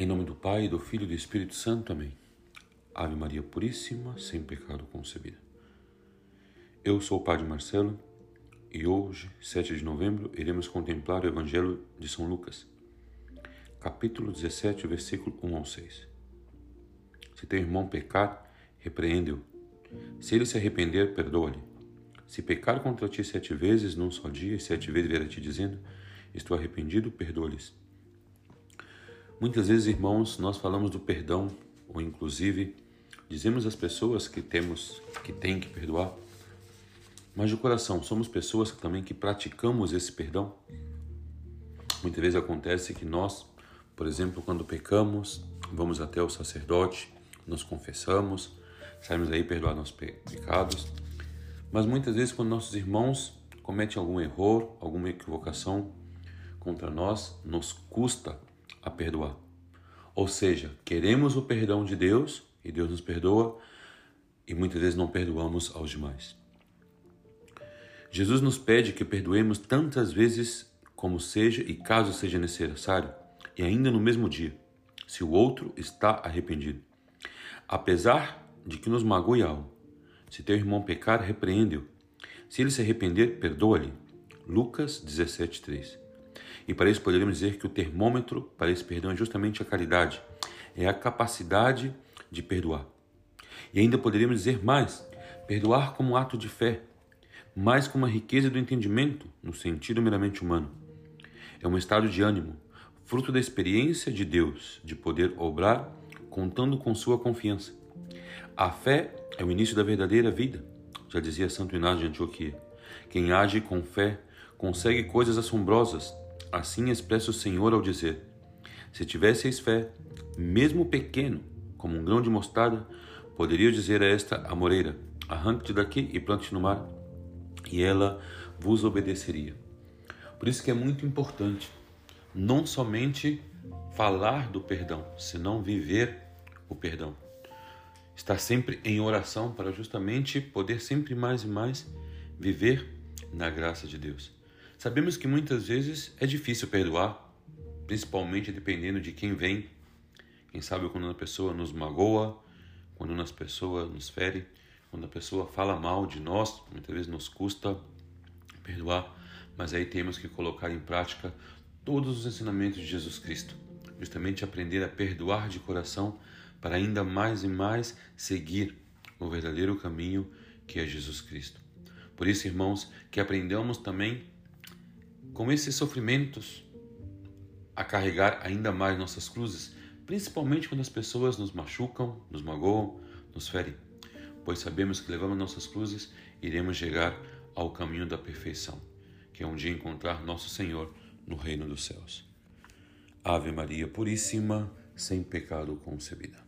Em nome do Pai, do Filho e do Espírito Santo. Amém. Ave Maria Puríssima, sem pecado concebida. Eu sou o Padre Marcelo e hoje, 7 de novembro, iremos contemplar o Evangelho de São Lucas, capítulo 17, versículo 1 ao 6. Se teu irmão pecar, repreende-o. Se ele se arrepender, perdoa-lhe. Se pecar contra ti sete vezes num só dia, e sete vezes vier a ti dizendo, estou arrependido, perdoa-lhes. Muitas vezes, irmãos, nós falamos do perdão, ou inclusive dizemos às pessoas que temos, que têm que perdoar, mas de coração, somos pessoas que também que praticamos esse perdão. Muitas vezes acontece que nós, por exemplo, quando pecamos, vamos até o sacerdote, nos confessamos, saímos aí perdoar nossos pecados, mas muitas vezes quando nossos irmãos cometem algum erro, alguma equivocação contra nós, nos custa a perdoar. Ou seja, queremos o perdão de Deus e Deus nos perdoa e muitas vezes não perdoamos aos demais. Jesus nos pede que perdoemos tantas vezes como seja e caso seja necessário, e ainda no mesmo dia, se o outro está arrependido. Apesar de que nos magoe algo, se teu irmão pecar, repreende-o. Se ele se arrepender, perdoa-lhe. Lucas 17:3. E para isso poderíamos dizer que o termômetro para esse perdão é justamente a caridade, é a capacidade de perdoar. E ainda poderíamos dizer mais: perdoar como um ato de fé, mais como uma riqueza do entendimento no sentido meramente humano. É um estado de ânimo, fruto da experiência de Deus, de poder obrar contando com sua confiança. A fé é o início da verdadeira vida, já dizia Santo Inácio de Antioquia. Quem age com fé consegue coisas assombrosas Assim expressa o Senhor ao dizer: Se tivesseis fé, mesmo pequeno, como um grão de mostarda, poderia dizer a esta amoreira: Arranque-te daqui e plante no mar, e ela vos obedeceria. Por isso que é muito importante não somente falar do perdão, senão viver o perdão. Estar sempre em oração para justamente poder sempre mais e mais viver na graça de Deus. Sabemos que muitas vezes é difícil perdoar, principalmente dependendo de quem vem. Quem sabe quando uma pessoa nos magoa, quando uma pessoa nos fere, quando a pessoa fala mal de nós, muitas vezes nos custa perdoar, mas aí temos que colocar em prática todos os ensinamentos de Jesus Cristo, justamente aprender a perdoar de coração para ainda mais e mais seguir o verdadeiro caminho que é Jesus Cristo. Por isso, irmãos, que aprendamos também com esses sofrimentos a carregar ainda mais nossas cruzes, principalmente quando as pessoas nos machucam, nos magoam, nos ferem, pois sabemos que levando nossas cruzes iremos chegar ao caminho da perfeição, que é um dia encontrar nosso Senhor no reino dos céus. Ave Maria Puríssima, sem pecado concebida.